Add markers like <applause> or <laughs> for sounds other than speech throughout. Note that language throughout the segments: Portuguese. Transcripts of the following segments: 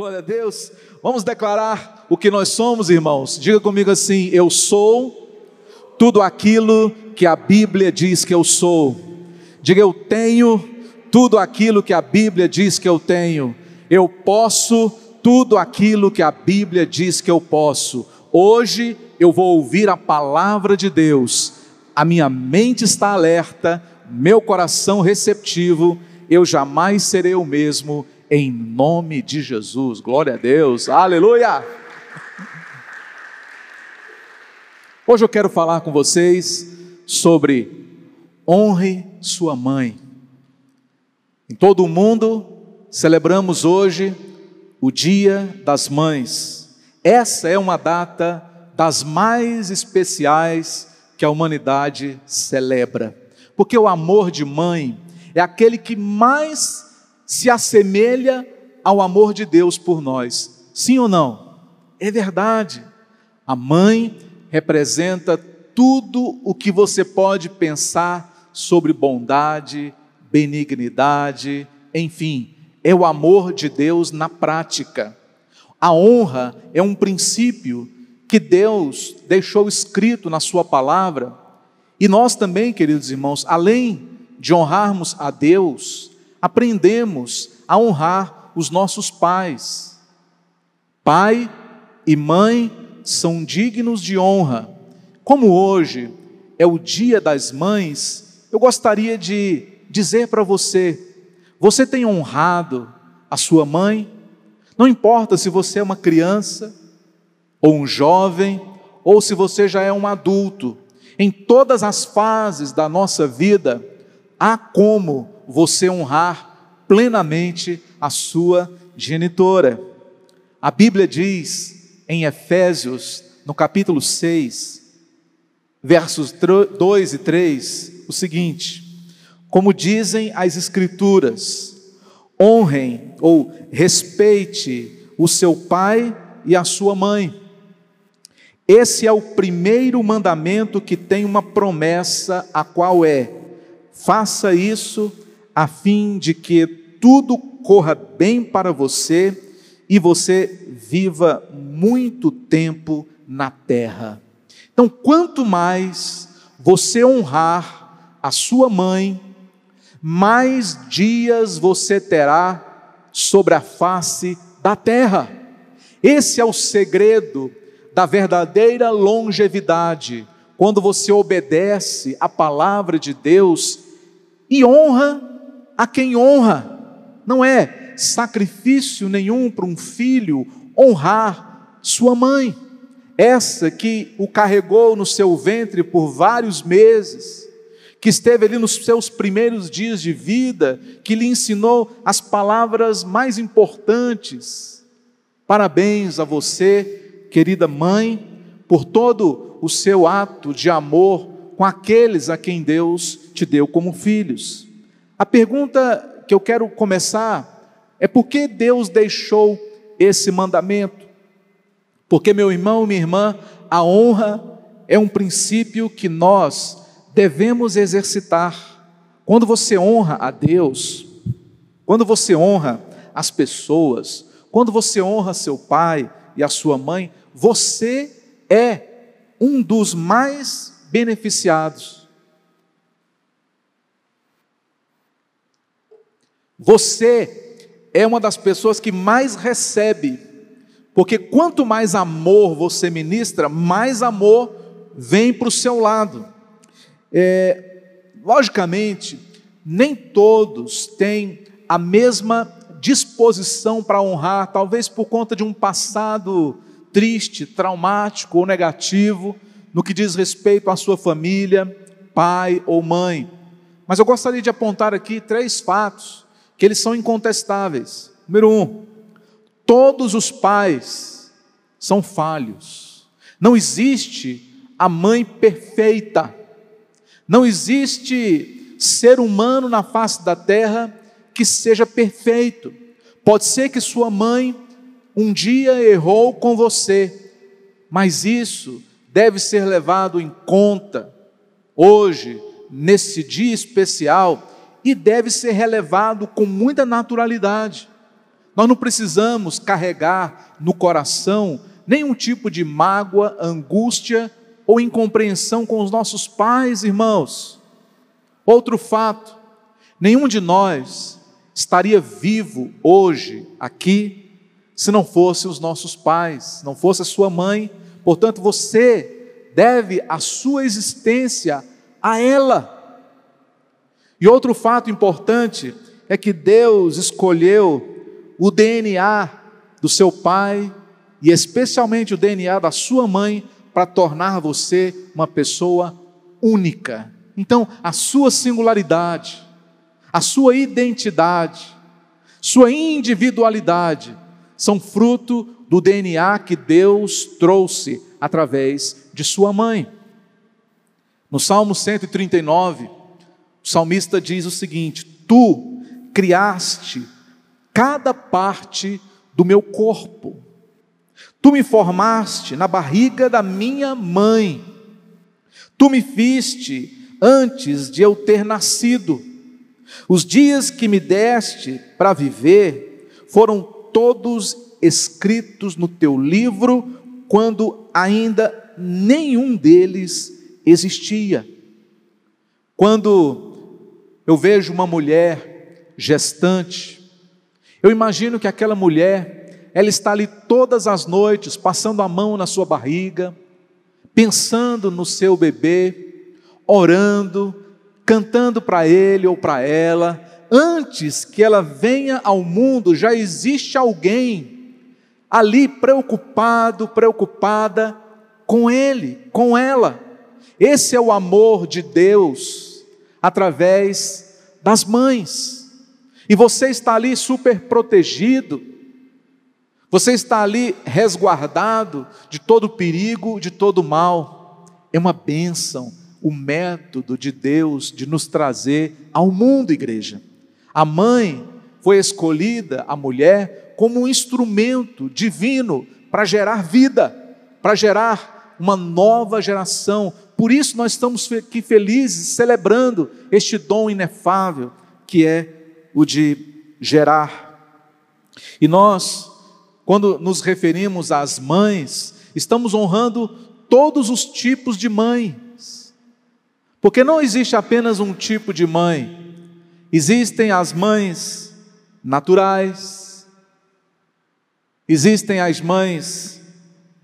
Glória a Deus. Vamos declarar o que nós somos, irmãos. Diga comigo assim: Eu sou tudo aquilo que a Bíblia diz que eu sou. Diga, eu tenho tudo aquilo que a Bíblia diz que eu tenho. Eu posso tudo aquilo que a Bíblia diz que eu posso. Hoje eu vou ouvir a palavra de Deus. A minha mente está alerta, meu coração receptivo. Eu jamais serei o mesmo em nome de Jesus. Glória a Deus. Aleluia! Hoje eu quero falar com vocês sobre honre sua mãe. Em todo o mundo celebramos hoje o Dia das Mães. Essa é uma data das mais especiais que a humanidade celebra, porque o amor de mãe é aquele que mais se assemelha ao amor de Deus por nós. Sim ou não? É verdade. A mãe representa tudo o que você pode pensar sobre bondade, benignidade, enfim, é o amor de Deus na prática. A honra é um princípio que Deus deixou escrito na Sua palavra, e nós também, queridos irmãos, além de honrarmos a Deus, aprendemos a honrar os nossos pais. Pai e mãe são dignos de honra. Como hoje é o Dia das Mães, eu gostaria de dizer para você: você tem honrado a sua mãe? Não importa se você é uma criança, ou um jovem, ou se você já é um adulto, em todas as fases da nossa vida, há como você honrar plenamente a sua genitora. A Bíblia diz em Efésios, no capítulo 6, versos 2 e 3, o seguinte: Como dizem as Escrituras, honrem ou respeite o seu pai e a sua mãe. Esse é o primeiro mandamento que tem uma promessa, a qual é: faça isso a fim de que tudo corra bem para você e você viva muito tempo na terra. Então, quanto mais você honrar a sua mãe, mais dias você terá sobre a face da terra. Esse é o segredo da verdadeira longevidade, quando você obedece a palavra de Deus e honra a quem honra. Não é sacrifício nenhum para um filho honrar sua mãe, essa que o carregou no seu ventre por vários meses, que esteve ali nos seus primeiros dias de vida, que lhe ensinou as palavras mais importantes. Parabéns a você, querida mãe, por todo o seu ato de amor com aqueles a quem Deus te deu como filhos. A pergunta que eu quero começar é por que Deus deixou esse mandamento? Porque, meu irmão, minha irmã, a honra é um princípio que nós devemos exercitar. Quando você honra a Deus, quando você honra as pessoas, quando você honra seu pai e a sua mãe, você é um dos mais beneficiados. Você é uma das pessoas que mais recebe, porque quanto mais amor você ministra, mais amor vem para o seu lado. É, logicamente, nem todos têm a mesma disposição para honrar, talvez por conta de um passado triste, traumático ou negativo, no que diz respeito à sua família, pai ou mãe. Mas eu gostaria de apontar aqui três fatos que eles são incontestáveis. Número um, todos os pais são falhos. Não existe a mãe perfeita. Não existe ser humano na face da terra que seja perfeito. Pode ser que sua mãe um dia errou com você, mas isso deve ser levado em conta hoje, nesse dia especial, e deve ser relevado com muita naturalidade. Nós não precisamos carregar no coração nenhum tipo de mágoa, angústia ou incompreensão com os nossos pais, irmãos. Outro fato: nenhum de nós estaria vivo hoje, aqui, se não fosse os nossos pais, não fosse a sua mãe. Portanto, você deve a sua existência a ela. E outro fato importante é que Deus escolheu o DNA do seu pai e especialmente o DNA da sua mãe para tornar você uma pessoa única. Então, a sua singularidade, a sua identidade, sua individualidade são fruto do DNA que Deus trouxe através de sua mãe. No Salmo 139, o salmista diz o seguinte: Tu criaste cada parte do meu corpo. Tu me formaste na barriga da minha mãe. Tu me fiste antes de eu ter nascido. Os dias que me deste para viver foram todos escritos no teu livro, quando ainda nenhum deles existia. Quando eu vejo uma mulher gestante, eu imagino que aquela mulher, ela está ali todas as noites, passando a mão na sua barriga, pensando no seu bebê, orando, cantando para ele ou para ela. Antes que ela venha ao mundo, já existe alguém ali preocupado, preocupada com ele, com ela. Esse é o amor de Deus através das mães. E você está ali super protegido, você está ali resguardado de todo perigo, de todo mal. É uma bênção o método de Deus de nos trazer ao mundo, igreja. A mãe foi escolhida, a mulher, como um instrumento divino para gerar vida, para gerar uma nova geração. Por isso nós estamos aqui felizes, celebrando este dom inefável que é o de gerar. E nós, quando nos referimos às mães, estamos honrando todos os tipos de mães. Porque não existe apenas um tipo de mãe, existem as mães naturais, existem as mães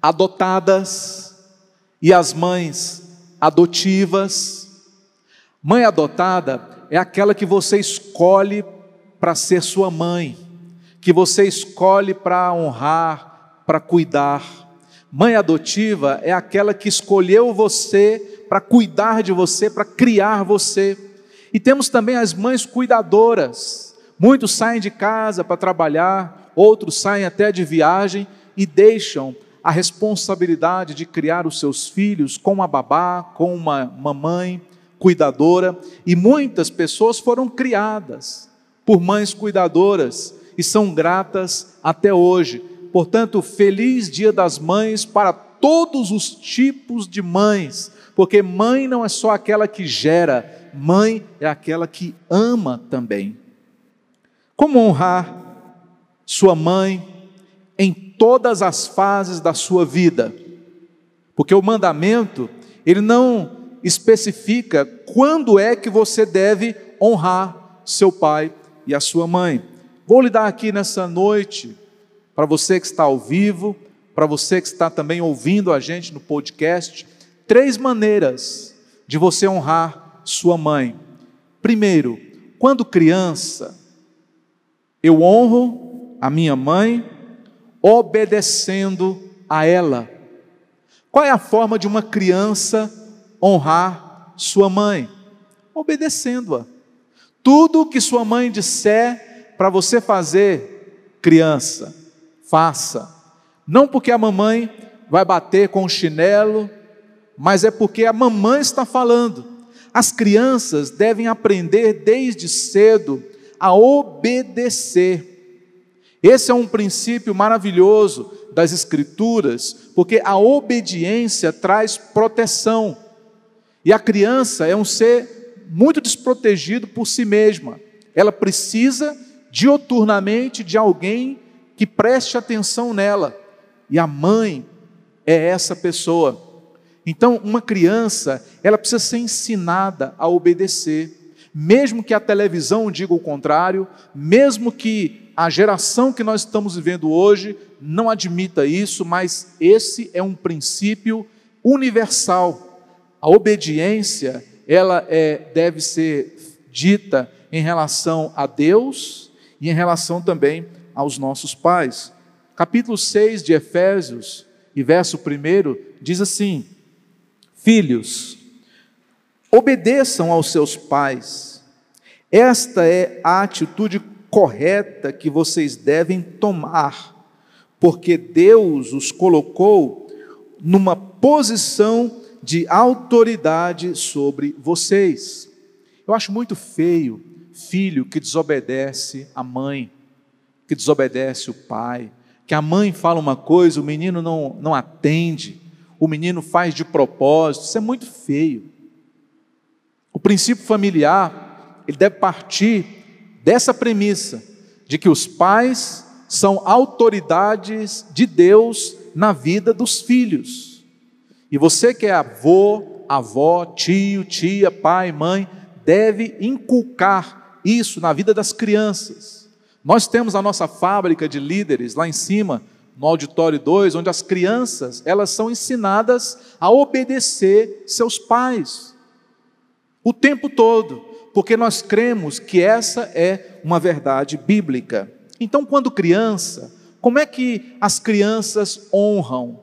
adotadas e as mães adotivas. Mãe adotada é aquela que você escolhe para ser sua mãe, que você escolhe para honrar, para cuidar. Mãe adotiva é aquela que escolheu você para cuidar de você, para criar você. E temos também as mães cuidadoras. Muitos saem de casa para trabalhar, outros saem até de viagem e deixam a responsabilidade de criar os seus filhos com uma babá, com uma mamãe cuidadora, e muitas pessoas foram criadas por mães cuidadoras e são gratas até hoje. Portanto, feliz Dia das Mães para todos os tipos de mães, porque mãe não é só aquela que gera, mãe é aquela que ama também. Como honrar sua mãe em todas as fases da sua vida? Porque o mandamento, ele não especifica quando é que você deve honrar seu pai e a sua mãe. Vou lhe dar aqui nessa noite, para você que está ao vivo, para você que está também ouvindo a gente no podcast, três maneiras de você honrar sua mãe. Primeiro, quando criança, eu honro a minha mãe obedecendo a ela. Qual é a forma de uma criança honrar sua mãe? Obedecendo-a. Tudo que sua mãe disser para você fazer, criança, faça. Não porque a mamãe vai bater com o chinelo, mas é porque a mamãe está falando. As crianças devem aprender desde cedo a obedecer. Esse é um princípio maravilhoso das Escrituras, porque a obediência traz proteção. E a criança é um ser muito desprotegido por si mesma. Ela precisa dioturnamente de alguém que preste atenção nela. E a mãe é essa pessoa. Então, uma criança, ela precisa ser ensinada a obedecer, mesmo que a televisão diga o contrário, mesmo que a geração que nós estamos vivendo hoje não admita isso, mas esse é um princípio universal. A obediência, ela é, deve ser dita em relação a Deus e em relação também aos nossos pais. Capítulo 6 de Efésios, e verso 1, diz assim: Filhos, obedeçam aos seus pais. Esta é a atitude correta que vocês devem tomar, porque Deus os colocou numa posição de autoridade sobre vocês. Eu acho muito feio filho que desobedece a mãe, que desobedece o pai, que a mãe fala uma coisa, o menino não, não atende o menino faz de propósito, isso é muito feio. O princípio familiar, ele deve partir dessa premissa de que os pais são autoridades de Deus na vida dos filhos. E você que é avô, avó, tio, tia, pai, mãe, deve inculcar isso na vida das crianças. Nós temos a nossa fábrica de líderes lá em cima, no auditório 2, onde as crianças, elas são ensinadas a obedecer seus pais. O tempo todo, porque nós cremos que essa é uma verdade bíblica. Então, quando criança, como é que as crianças honram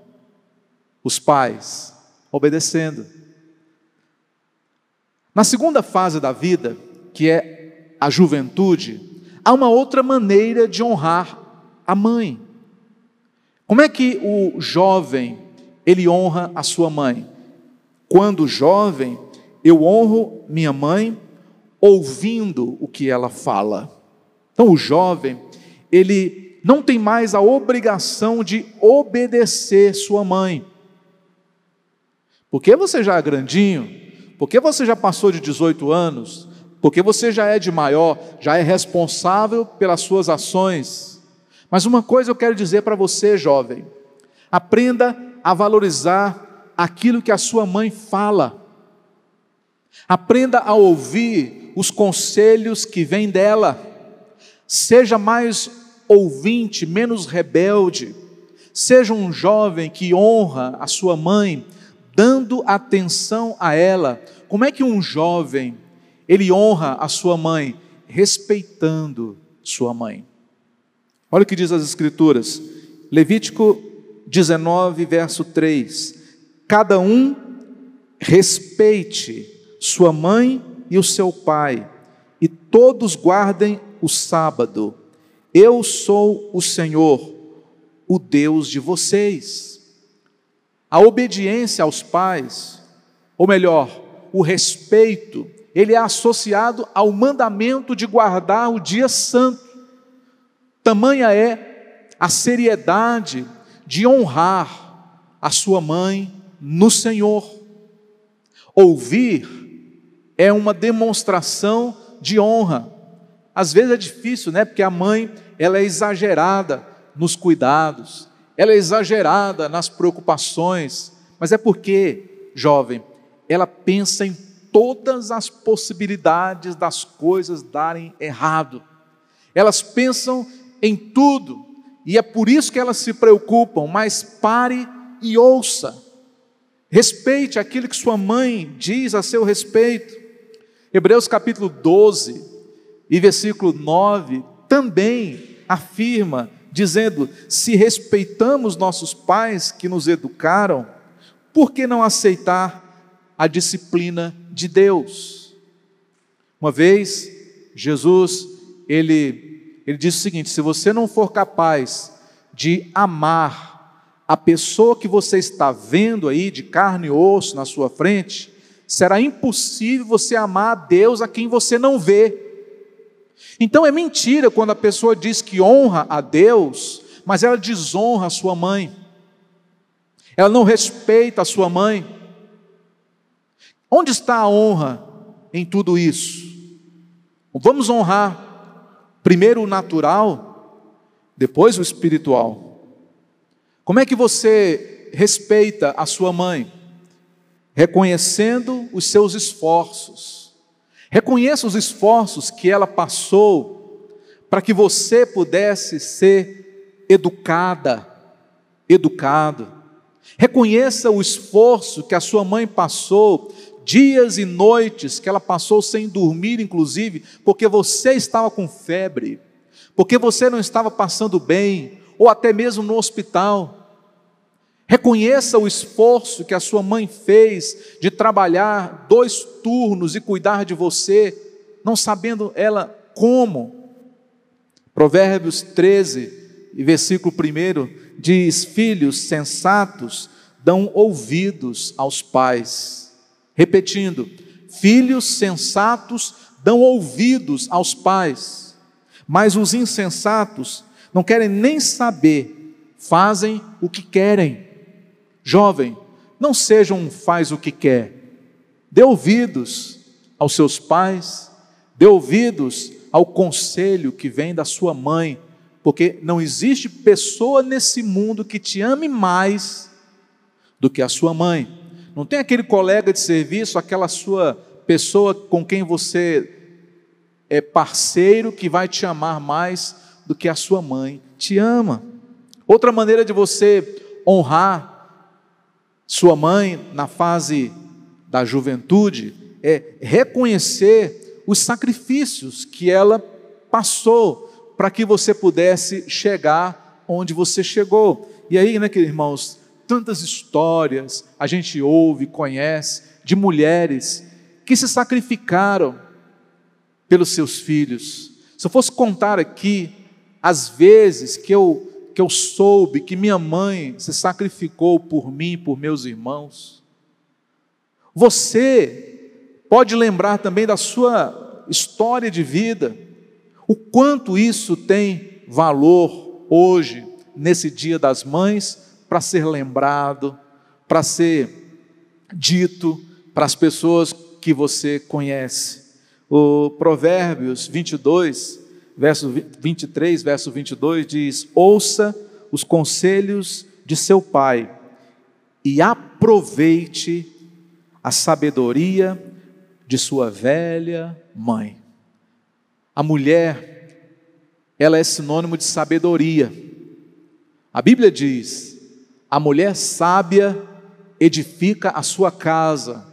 os pais? Obedecendo. Na segunda fase da vida, que é a juventude, há uma outra maneira de honrar a mãe. Como é que o jovem ele honra a sua mãe? Quando jovem, eu honro minha mãe ouvindo o que ela fala. Então o jovem, ele não tem mais a obrigação de obedecer sua mãe. Porque você já é grandinho, porque você já passou de 18 anos, porque você já é de maior, já é responsável pelas suas ações mas uma coisa eu quero dizer para você, jovem: aprenda a valorizar aquilo que a sua mãe fala. Aprenda a ouvir os conselhos que vêm dela. Seja mais ouvinte, menos rebelde. Seja um jovem que honra a sua mãe, dando atenção a ela. Como é que um jovem ele honra a sua mãe? Respeitando sua mãe. Olha o que diz as Escrituras, Levítico 19, verso 3: Cada um respeite sua mãe e o seu pai, e todos guardem o sábado. Eu sou o Senhor, o Deus de vocês. A obediência aos pais, ou melhor, o respeito, ele é associado ao mandamento de guardar o dia santo. Tamanha é a seriedade de honrar a sua mãe no Senhor. Ouvir é uma demonstração de honra. Às vezes é difícil, né? Porque a mãe, ela é exagerada nos cuidados, ela é exagerada nas preocupações, mas é porque, jovem, ela pensa em todas as possibilidades das coisas darem errado. Elas pensam em tudo, e é por isso que elas se preocupam, mas pare e ouça. Respeite aquilo que sua mãe diz a seu respeito. Hebreus capítulo 12 e versículo 9 também afirma, dizendo: Se respeitamos nossos pais que nos educaram, por que não aceitar a disciplina de Deus? Uma vez, Jesus, ele ele diz o seguinte: se você não for capaz de amar a pessoa que você está vendo aí, de carne e osso na sua frente, será impossível você amar a Deus a quem você não vê. Então é mentira quando a pessoa diz que honra a Deus, mas ela desonra a sua mãe, ela não respeita a sua mãe. Onde está a honra em tudo isso? Vamos honrar Primeiro o natural, depois o espiritual. Como é que você respeita a sua mãe? Reconhecendo os seus esforços. Reconheça os esforços que ela passou para que você pudesse ser educada, educado. Reconheça o esforço que a sua mãe passou dias e noites que ela passou sem dormir, inclusive, porque você estava com febre, porque você não estava passando bem, ou até mesmo no hospital. Reconheça o esforço que a sua mãe fez de trabalhar dois turnos e cuidar de você, não sabendo ela como. Provérbios 13, versículo 1 diz: Filhos sensatos dão ouvidos aos pais Repetindo, filhos sensatos dão ouvidos aos pais, mas os insensatos não querem nem saber, fazem o que querem. Jovem, não seja um faz o que quer, dê ouvidos aos seus pais, dê ouvidos ao conselho que vem da sua mãe, porque não existe pessoa nesse mundo que te ame mais do que a sua mãe. Não tem aquele colega de serviço, aquela sua pessoa com quem você é parceiro que vai te amar mais do que a sua mãe te ama. Outra maneira de você honrar sua mãe na fase da juventude é reconhecer os sacrifícios que ela passou para que você pudesse chegar onde você chegou. E aí, né, irmãos, tantas histórias a gente ouve, conhece, de mulheres que se sacrificaram pelos seus filhos. Se eu fosse contar aqui as vezes que eu, que eu soube que minha mãe se sacrificou por mim, por meus irmãos, você pode lembrar também da sua história de vida, o quanto isso tem valor hoje, nesse Dia das Mães, para ser lembrado, para ser dito para as pessoas que você conhece. O Provérbios 22, verso 23, verso 22 diz: Ouça os conselhos de seu pai e aproveite a sabedoria de sua velha mãe. A mulher, ela é sinônimo de sabedoria. A Bíblia diz: a mulher sábia edifica a sua casa.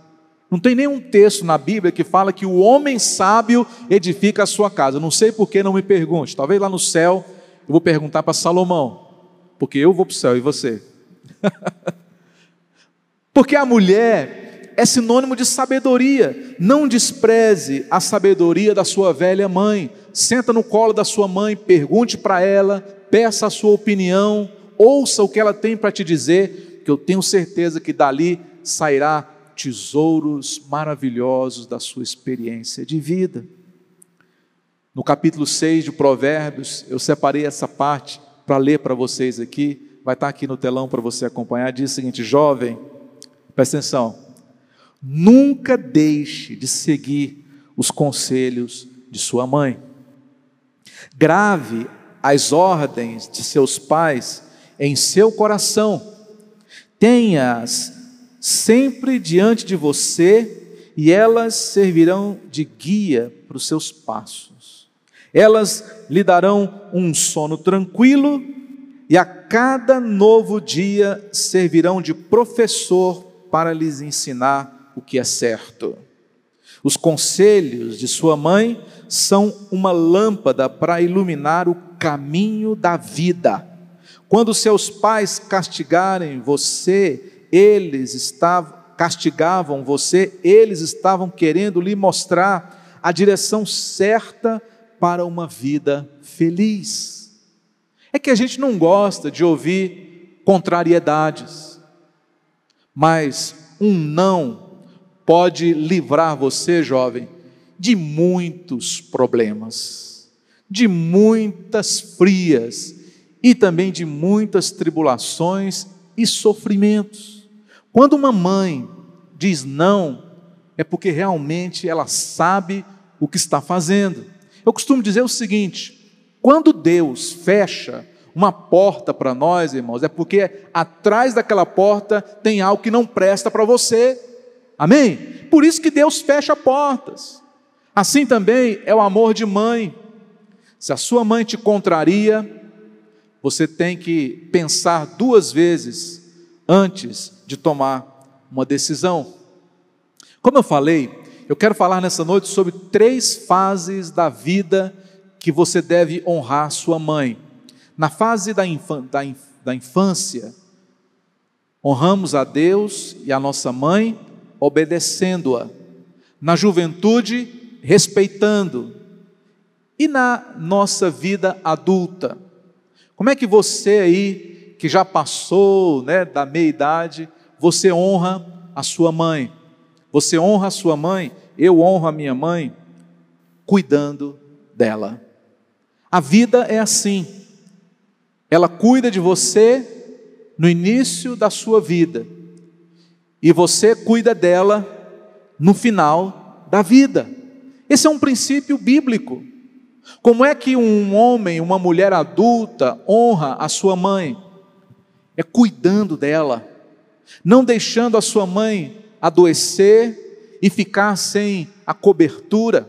Não tem nenhum texto na Bíblia que fala que o homem sábio edifica a sua casa. Não sei por que não me pergunte. Talvez lá no céu eu vou perguntar para Salomão, porque eu vou para o céu e você. <laughs> porque a mulher é sinônimo de sabedoria. Não despreze a sabedoria da sua velha mãe. Senta no colo da sua mãe, pergunte para ela, peça a sua opinião ouça o que ela tem para te dizer, que eu tenho certeza que dali sairá tesouros maravilhosos da sua experiência de vida. No capítulo 6 de Provérbios, eu separei essa parte para ler para vocês aqui, vai estar aqui no telão para você acompanhar. Diz o seguinte: jovem, presta atenção, nunca deixe de seguir os conselhos de sua mãe. Grave as ordens de seus pais em seu coração. Tenha-as sempre diante de você e elas servirão de guia para os seus passos. Elas lhe darão um sono tranquilo e a cada novo dia servirão de professor para lhes ensinar o que é certo. Os conselhos de sua mãe são uma lâmpada para iluminar o caminho da vida quando seus pais castigarem você, eles estavam castigavam você, eles estavam querendo lhe mostrar a direção certa para uma vida feliz. É que a gente não gosta de ouvir contrariedades, mas um não pode livrar você, jovem, de muitos problemas, de muitas frias e também de muitas tribulações e sofrimentos. Quando uma mãe diz não, é porque realmente ela sabe o que está fazendo. Eu costumo dizer o seguinte: Quando Deus fecha uma porta para nós, irmãos, é porque atrás daquela porta tem algo que não presta para você. Amém? Por isso que Deus fecha portas. Assim também é o amor de mãe. Se a sua mãe te contraria, você tem que pensar duas vezes antes de tomar uma decisão. Como eu falei, eu quero falar nessa noite sobre três fases da vida que você deve honrar sua mãe. Na fase da, da infância, honramos a Deus e a nossa mãe obedecendo-a. Na juventude, respeitando. E na nossa vida adulta, como é que você aí, que já passou né, da meia idade, você honra a sua mãe? Você honra a sua mãe? Eu honro a minha mãe cuidando dela. A vida é assim. Ela cuida de você no início da sua vida, e você cuida dela no final da vida. Esse é um princípio bíblico. Como é que um homem, uma mulher adulta honra a sua mãe? É cuidando dela, não deixando a sua mãe adoecer e ficar sem a cobertura.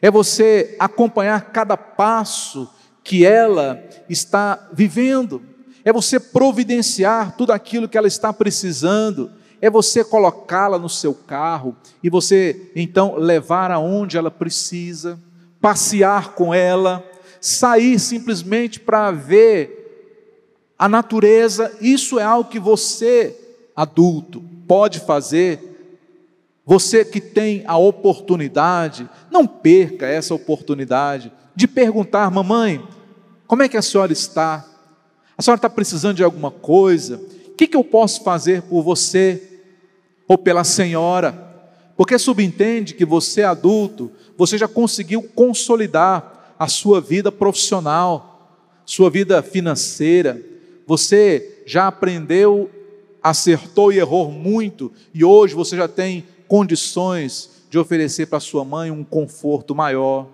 É você acompanhar cada passo que ela está vivendo. É você providenciar tudo aquilo que ela está precisando. É você colocá-la no seu carro e você então levar aonde ela precisa, passear com ela, sair simplesmente para ver a natureza. Isso é algo que você, adulto, pode fazer. Você que tem a oportunidade, não perca essa oportunidade de perguntar, mamãe, como é que a senhora está? A senhora está precisando de alguma coisa? O que, que eu posso fazer por você ou pela senhora? Porque subentende que você, adulto, você já conseguiu consolidar a sua vida profissional, sua vida financeira, você já aprendeu, acertou e errou muito, e hoje você já tem condições de oferecer para sua mãe um conforto maior.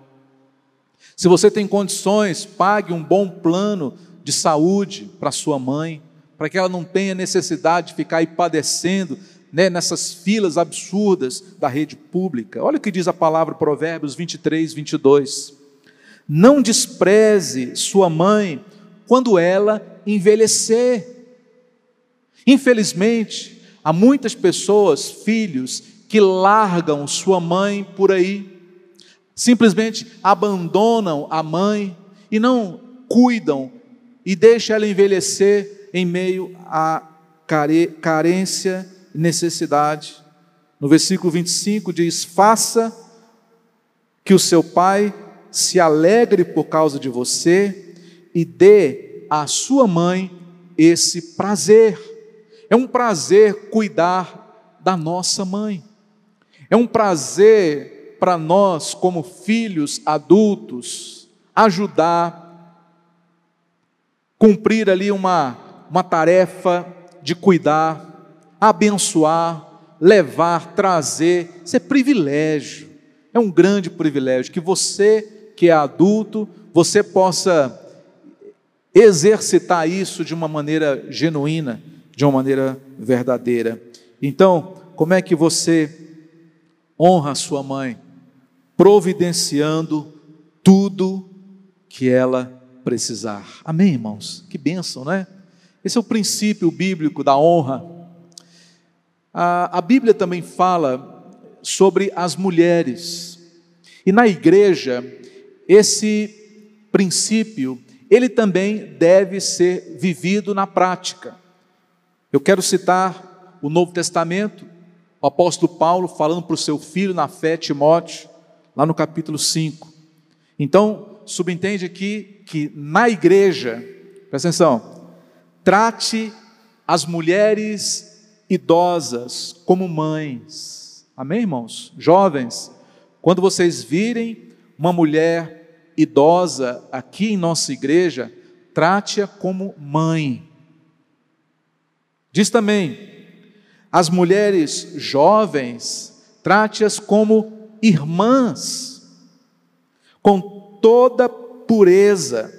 Se você tem condições, pague um bom plano de saúde para sua mãe, para que ela não tenha necessidade de ficar aí padecendo né, nessas filas absurdas da rede pública. Olha o que diz a palavra Provérbios 23, 22. Não despreze sua mãe quando ela envelhecer. Infelizmente, há muitas pessoas, filhos, que largam sua mãe por aí simplesmente abandonam a mãe e não cuidam e deixam ela envelhecer em meio à carência e necessidade. No versículo 25 diz: Faça que o seu pai se alegre por causa de você e dê à sua mãe esse prazer. É um prazer cuidar da nossa mãe. É um prazer para nós, como filhos adultos, ajudar, cumprir ali uma, uma tarefa de cuidar, abençoar, levar, trazer. Isso é privilégio, é um grande privilégio que você, que é adulto, você possa exercitar isso de uma maneira genuína, de uma maneira verdadeira. Então, como é que você honra sua mãe? providenciando tudo que ela precisar. Amém, irmãos? Que bênção, né? Esse é o princípio bíblico da honra. A, a Bíblia também fala sobre as mulheres. E na igreja, esse princípio, ele também deve ser vivido na prática. Eu quero citar o Novo Testamento, o apóstolo Paulo falando para o seu filho na fé, Timóteo, lá no capítulo 5. Então, subentende aqui que na igreja, presta atenção, trate as mulheres idosas como mães. Amém, irmãos? Jovens, quando vocês virem uma mulher idosa aqui em nossa igreja, trate-a como mãe. Diz também, as mulheres jovens, trate-as como irmãs, com toda pureza.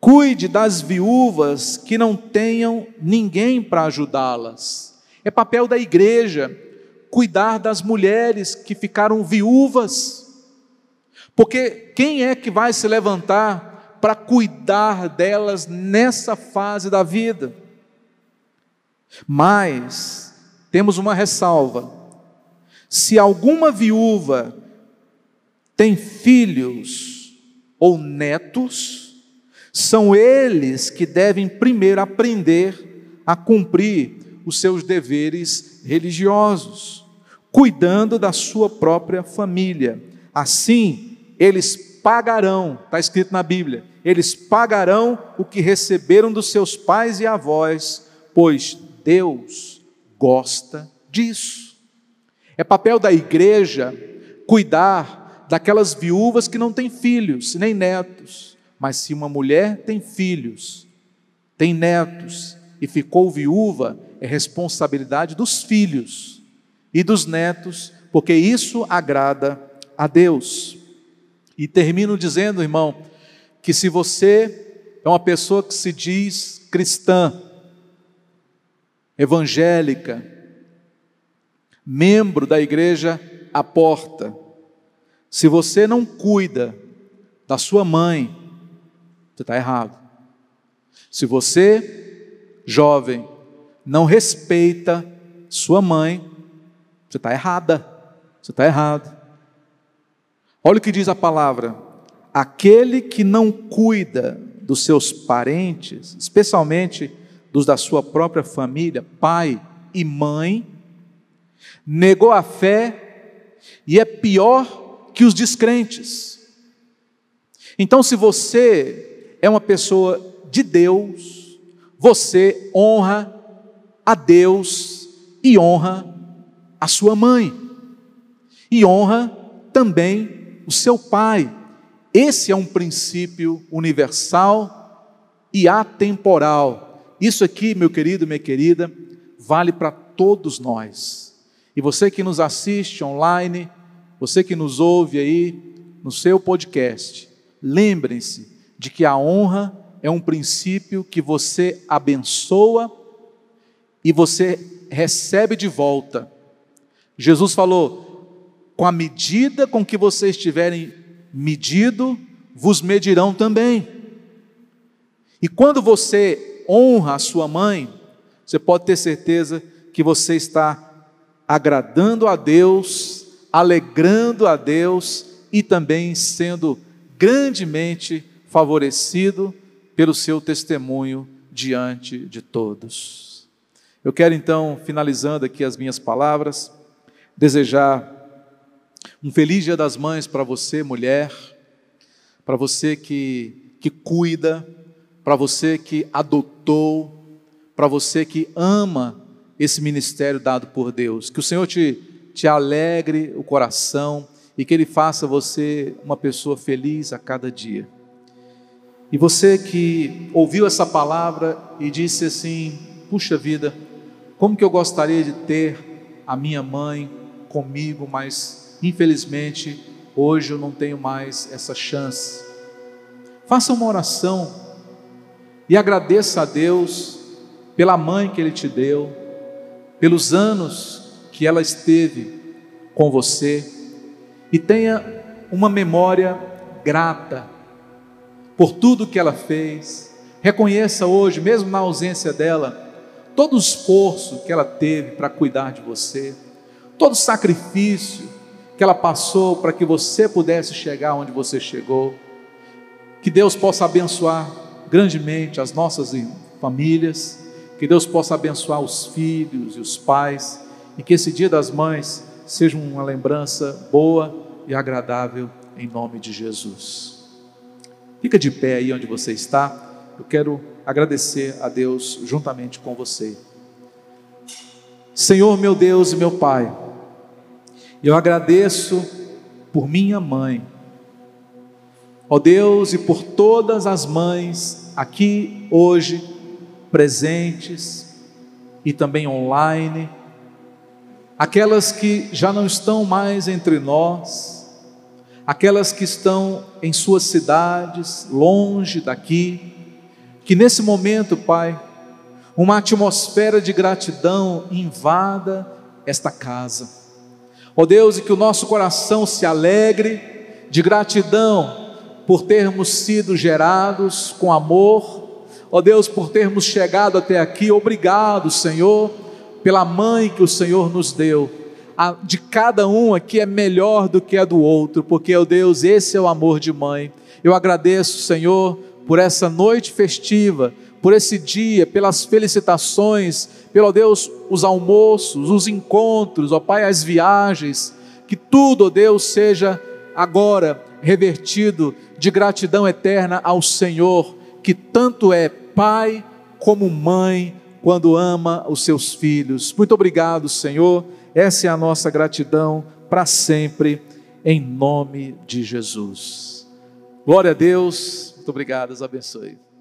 Cuide das viúvas que não tenham ninguém para ajudá-las. É papel da igreja cuidar das mulheres que ficaram viúvas. Porque quem é que vai se levantar para cuidar delas nessa fase da vida? Mas temos uma ressalva. Se alguma viúva tem filhos ou netos, são eles que devem primeiro aprender a cumprir os seus deveres religiosos, cuidando da sua própria família. Assim, eles pagarão, está escrito na Bíblia, eles pagarão o que receberam dos seus pais e avós, pois Deus gosta disso. É papel da igreja cuidar daquelas viúvas que não têm filhos, nem netos. Mas se uma mulher tem filhos, tem netos e ficou viúva, é responsabilidade dos filhos e dos netos, porque isso agrada a Deus. E termino dizendo, irmão, que se você é uma pessoa que se diz cristã, evangélica, membro da igreja à porta, se você não cuida da sua mãe, você está errado. Se você, jovem, não respeita sua mãe, você está errada, você está errado. Olha o que diz a palavra: aquele que não cuida dos seus parentes, especialmente dos da sua própria família, pai e mãe, negou a fé e é pior que os descrentes. Então, se você é uma pessoa de Deus, você honra a Deus e honra a sua mãe, e honra também o seu pai. Esse é um princípio universal e atemporal isso aqui, meu querido, minha querida, vale para todos nós. E você que nos assiste online, você que nos ouve aí no seu podcast, lembrem-se de que a honra é um princípio que você abençoa e você recebe de volta. Jesus falou: com a medida com que vocês estiverem medido, vos medirão também. E quando você honra a sua mãe, você pode ter certeza que você está agradando a Deus, alegrando a Deus e também sendo grandemente favorecido pelo seu testemunho diante de todos. Eu quero então, finalizando aqui as minhas palavras, desejar um feliz Dia das Mães para você, mulher, para você que, que cuida, para você que adotou, para você que ama esse ministério dado por Deus. Que o Senhor te, te alegre o coração e que Ele faça você uma pessoa feliz a cada dia. E você que ouviu essa palavra e disse assim: puxa vida, como que eu gostaria de ter a minha mãe comigo, mas infelizmente hoje eu não tenho mais essa chance. Faça uma oração e agradeça a Deus pela mãe que Ele te deu, pelos anos que ela esteve com você, e tenha uma memória grata por tudo que ela fez. Reconheça hoje, mesmo na ausência dela, todo o esforço que ela teve para cuidar de você, todo o sacrifício que ela passou para que você pudesse chegar onde você chegou. Que Deus possa abençoar grandemente as nossas famílias, que Deus possa abençoar os filhos e os pais, e que esse Dia das Mães seja uma lembrança boa e agradável em nome de Jesus. Fica de pé aí onde você está, eu quero agradecer a Deus juntamente com você. Senhor meu Deus e meu Pai, eu agradeço por minha mãe, ó Deus, e por todas as mães aqui hoje, presentes e também online, aquelas que já não estão mais entre nós, aquelas que estão em suas cidades, longe daqui, que nesse momento, Pai, uma atmosfera de gratidão invada esta casa. Ó oh Deus, e que o nosso coração se alegre de gratidão por termos sido gerados com amor, ó oh Deus, por termos chegado até aqui. Obrigado, Senhor, pela mãe que o Senhor nos deu. A de cada um aqui é melhor do que a do outro, porque, ó oh Deus, esse é o amor de mãe. Eu agradeço, Senhor, por essa noite festiva, por esse dia, pelas felicitações, pelo Deus, os almoços, os encontros, ó Pai, as viagens, que tudo, ó Deus, seja agora revertido de gratidão eterna ao Senhor, que tanto é pai como mãe quando ama os seus filhos. Muito obrigado, Senhor. Essa é a nossa gratidão para sempre, em nome de Jesus. Glória a Deus. Muito obrigado, Deus abençoe.